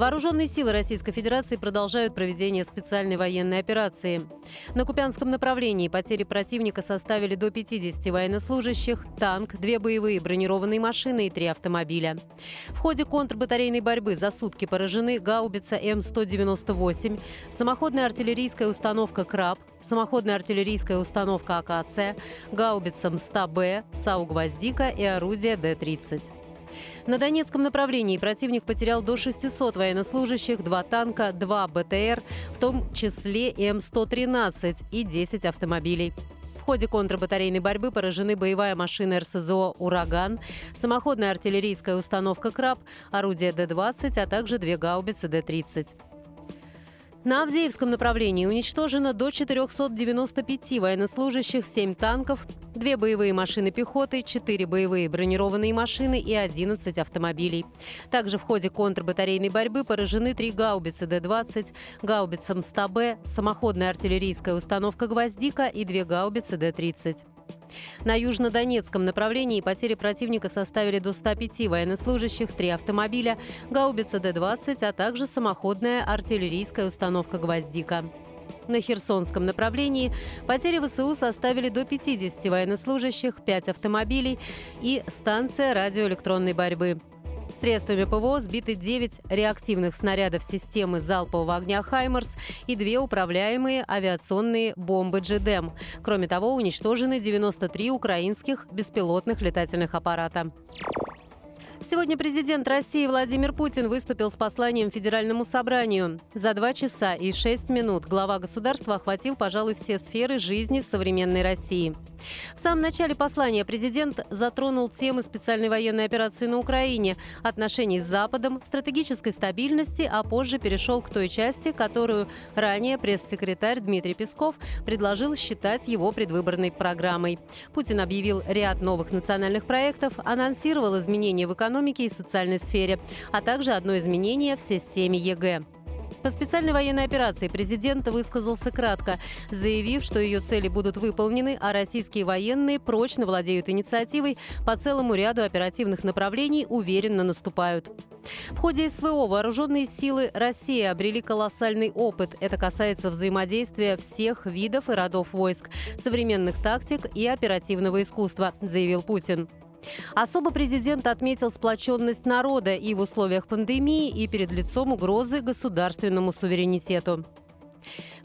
Вооруженные силы Российской Федерации продолжают проведение специальной военной операции. На Купянском направлении потери противника составили до 50 военнослужащих, танк, две боевые бронированные машины и три автомобиля. В ходе контрбатарейной борьбы за сутки поражены гаубица М-198, самоходная артиллерийская установка «Краб», самоходная артиллерийская установка АКЦ, гаубица М-100Б, САУ-Гвоздика и орудие Д-30. На Донецком направлении противник потерял до 600 военнослужащих, два танка, два БТР, в том числе М113 и 10 автомобилей. В ходе контрбатарейной борьбы поражены боевая машина РСЗО «Ураган», самоходная артиллерийская установка «Краб», орудие Д-20, а также две гаубицы Д-30. На Авдеевском направлении уничтожено до 495 военнослужащих, 7 танков, 2 боевые машины пехоты, 4 боевые бронированные машины и 11 автомобилей. Также в ходе контрбатарейной борьбы поражены 3 гаубицы Д-20, гаубица МСТА-Б, самоходная артиллерийская установка «Гвоздика» и 2 гаубицы Д-30. На южнодонецком направлении потери противника составили до 105 военнослужащих, 3 автомобиля, гаубица Д-20, а также самоходная артиллерийская установка «Гвоздика». На Херсонском направлении потери ВСУ составили до 50 военнослужащих, 5 автомобилей и станция радиоэлектронной борьбы. Средствами ПВО сбиты 9 реактивных снарядов системы залпового огня «Хаймерс» и две управляемые авиационные бомбы «Джедем». Кроме того, уничтожены 93 украинских беспилотных летательных аппарата. Сегодня президент России Владимир Путин выступил с посланием Федеральному собранию. За два часа и шесть минут глава государства охватил, пожалуй, все сферы жизни современной России. В самом начале послания президент затронул темы специальной военной операции на Украине, отношений с Западом, стратегической стабильности, а позже перешел к той части, которую ранее пресс-секретарь Дмитрий Песков предложил считать его предвыборной программой. Путин объявил ряд новых национальных проектов, анонсировал изменения в экономике экономике и социальной сфере, а также одно изменение в системе ЕГЭ. По специальной военной операции президент высказался кратко, заявив, что ее цели будут выполнены, а российские военные прочно владеют инициативой по целому ряду оперативных направлений, уверенно наступают. В ходе СВО вооруженные силы России обрели колоссальный опыт. Это касается взаимодействия всех видов и родов войск, современных тактик и оперативного искусства, заявил Путин. Особо президент отметил сплоченность народа и в условиях пандемии, и перед лицом угрозы государственному суверенитету.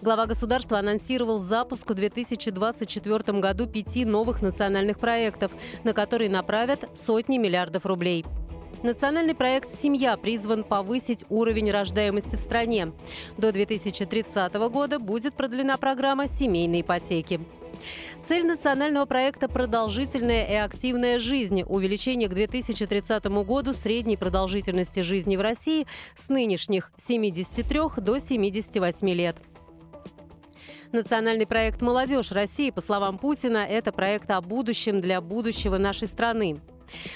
Глава государства анонсировал запуск в 2024 году пяти новых национальных проектов, на которые направят сотни миллиардов рублей. Национальный проект «Семья» призван повысить уровень рождаемости в стране. До 2030 года будет продлена программа семейной ипотеки. Цель национального проекта «Продолжительная и активная жизнь» – увеличение к 2030 году средней продолжительности жизни в России с нынешних 73 до 78 лет. Национальный проект «Молодежь России», по словам Путина, это проект о будущем для будущего нашей страны.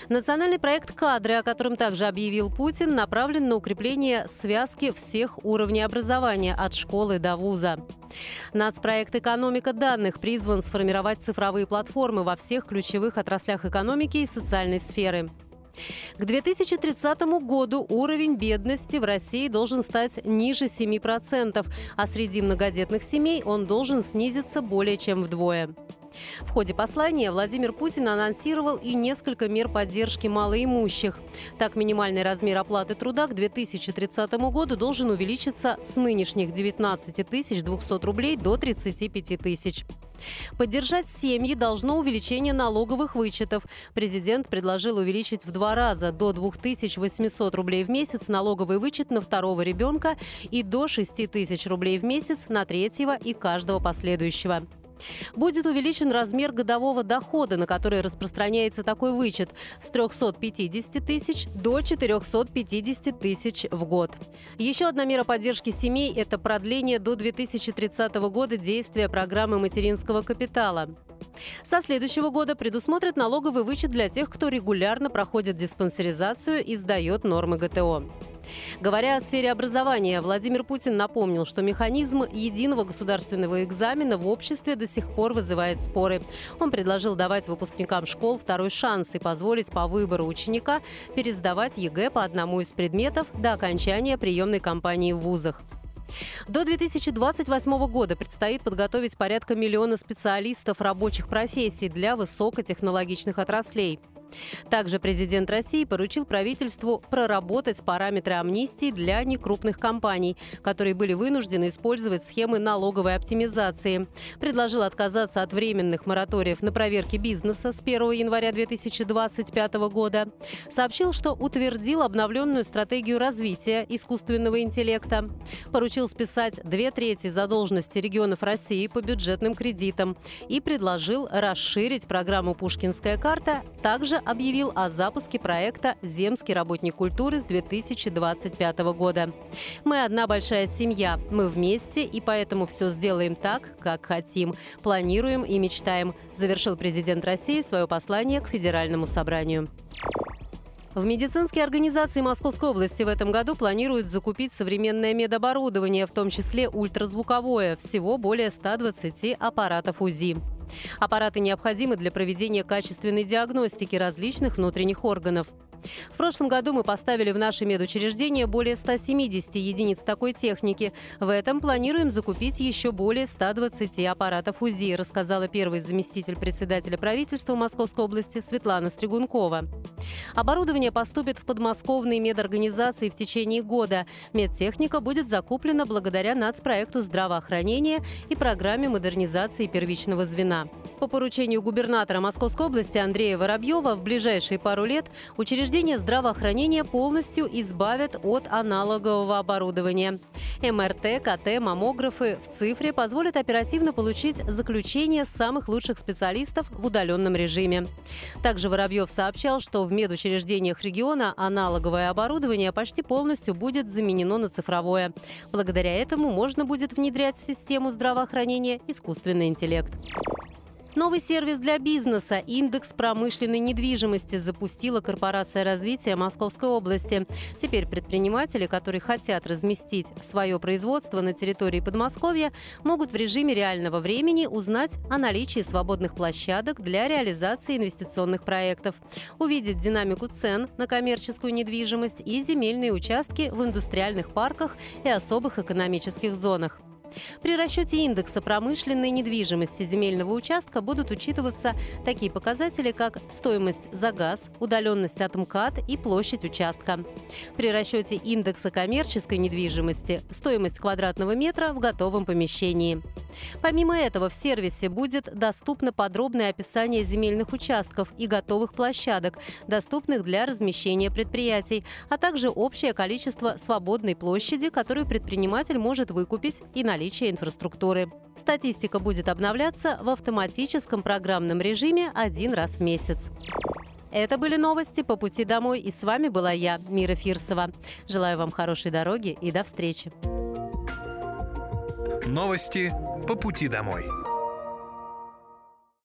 Национальный проект «Кадры», о котором также объявил Путин, направлен на укрепление связки всех уровней образования от школы до вуза. Нацпроект «Экономика данных» призван сформировать цифровые платформы во всех ключевых отраслях экономики и социальной сферы. К 2030 году уровень бедности в России должен стать ниже 7%, а среди многодетных семей он должен снизиться более чем вдвое. В ходе послания Владимир Путин анонсировал и несколько мер поддержки малоимущих. Так, минимальный размер оплаты труда к 2030 году должен увеличиться с нынешних 19 200 рублей до 35 тысяч. Поддержать семьи должно увеличение налоговых вычетов. Президент предложил увеличить в два раза до 2800 рублей в месяц налоговый вычет на второго ребенка и до 6000 рублей в месяц на третьего и каждого последующего. Будет увеличен размер годового дохода, на который распространяется такой вычет с 350 тысяч до 450 тысяч в год. Еще одна мера поддержки семей – это продление до 2030 года действия программы материнского капитала. Со следующего года предусмотрят налоговый вычет для тех, кто регулярно проходит диспансеризацию и сдает нормы ГТО. Говоря о сфере образования, Владимир Путин напомнил, что механизм единого государственного экзамена в обществе до сих пор вызывает споры. Он предложил давать выпускникам школ второй шанс и позволить по выбору ученика пересдавать ЕГЭ по одному из предметов до окончания приемной кампании в вузах. До 2028 года предстоит подготовить порядка миллиона специалистов рабочих профессий для высокотехнологичных отраслей. Также президент России поручил правительству проработать параметры амнистии для некрупных компаний, которые были вынуждены использовать схемы налоговой оптимизации. Предложил отказаться от временных мораториев на проверки бизнеса с 1 января 2025 года. Сообщил, что утвердил обновленную стратегию развития искусственного интеллекта. Поручил списать две трети задолженности регионов России по бюджетным кредитам и предложил расширить программу «Пушкинская карта» также объявил о запуске проекта «Земский работник культуры» с 2025 года. «Мы одна большая семья, мы вместе, и поэтому все сделаем так, как хотим, планируем и мечтаем», завершил президент России свое послание к Федеральному собранию. В медицинские организации Московской области в этом году планируют закупить современное медоборудование, в том числе ультразвуковое, всего более 120 аппаратов УЗИ. Аппараты необходимы для проведения качественной диагностики различных внутренних органов. В прошлом году мы поставили в наши медучреждения более 170 единиц такой техники. В этом планируем закупить еще более 120 аппаратов УЗИ, рассказала первый заместитель председателя правительства Московской области Светлана Стригункова. Оборудование поступит в подмосковные медорганизации в течение года. Медтехника будет закуплена благодаря нацпроекту здравоохранения и программе модернизации первичного звена. По поручению губернатора Московской области Андрея Воробьева в ближайшие пару лет учреждение Учреждения здравоохранения полностью избавят от аналогового оборудования. МРТ, КТ, маммографы в цифре позволят оперативно получить заключение самых лучших специалистов в удаленном режиме. Также Воробьев сообщал, что в медучреждениях региона аналоговое оборудование почти полностью будет заменено на цифровое. Благодаря этому можно будет внедрять в систему здравоохранения искусственный интеллект. Новый сервис для бизнеса «Индекс промышленной недвижимости» запустила Корпорация развития Московской области. Теперь предприниматели, которые хотят разместить свое производство на территории Подмосковья, могут в режиме реального времени узнать о наличии свободных площадок для реализации инвестиционных проектов, увидеть динамику цен на коммерческую недвижимость и земельные участки в индустриальных парках и особых экономических зонах. При расчете индекса промышленной недвижимости земельного участка будут учитываться такие показатели, как стоимость за газ, удаленность от МКАД и площадь участка. При расчете индекса коммерческой недвижимости – стоимость квадратного метра в готовом помещении. Помимо этого, в сервисе будет доступно подробное описание земельных участков и готовых площадок, доступных для размещения предприятий, а также общее количество свободной площади, которую предприниматель может выкупить и наличие наличия инфраструктуры. Статистика будет обновляться в автоматическом программном режиме один раз в месяц. Это были новости по пути домой, и с вами была я, Мира Фирсова. Желаю вам хорошей дороги и до встречи. Новости по пути домой.